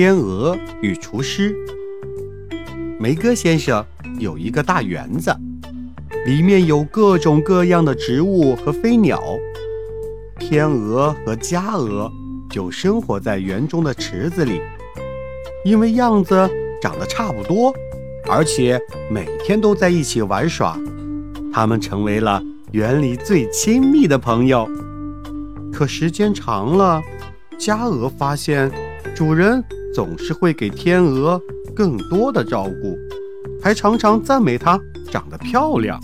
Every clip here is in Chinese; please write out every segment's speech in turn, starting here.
天鹅与厨师。梅戈先生有一个大园子，里面有各种各样的植物和飞鸟。天鹅和家鹅就生活在园中的池子里，因为样子长得差不多，而且每天都在一起玩耍，它们成为了园里最亲密的朋友。可时间长了，家鹅发现主人总是会给天鹅。更多的照顾，还常常赞美它长得漂亮，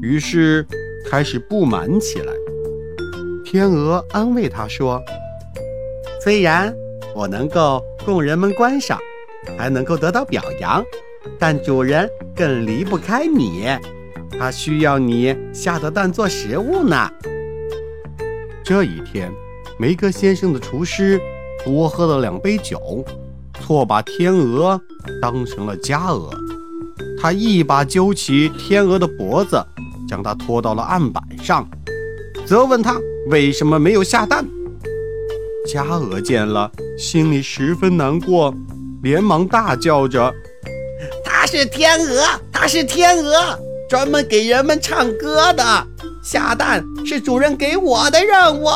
于是开始不满起来。天鹅安慰它说：“虽然我能够供人们观赏，还能够得到表扬，但主人更离不开你，他需要你下的蛋做食物呢。”这一天，梅格先生的厨师多喝了两杯酒。错把天鹅当成了家鹅，他一把揪起天鹅的脖子，将它拖到了案板上，责问他为什么没有下蛋。家鹅见了，心里十分难过，连忙大叫着：“它是天鹅，它是天鹅，专门给人们唱歌的。下蛋是主人给我的任务。”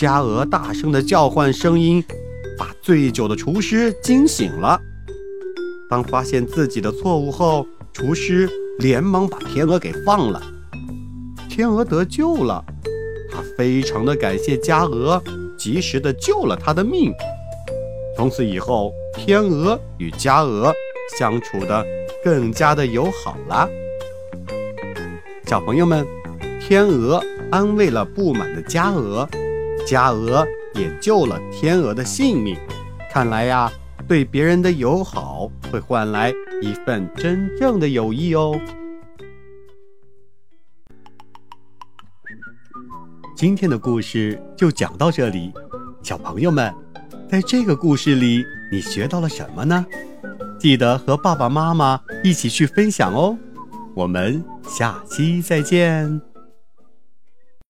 家鹅大声的叫唤声音。把醉酒的厨师惊醒了。当发现自己的错误后，厨师连忙把天鹅给放了。天鹅得救了，他非常的感谢家鹅，及时的救了他的命。从此以后，天鹅与家鹅相处的更加的友好了。小朋友们，天鹅安慰了不满的家鹅，家鹅。也救了天鹅的性命。看来呀，对别人的友好会换来一份真正的友谊哦。今天的故事就讲到这里，小朋友们，在这个故事里你学到了什么呢？记得和爸爸妈妈一起去分享哦。我们下期再见。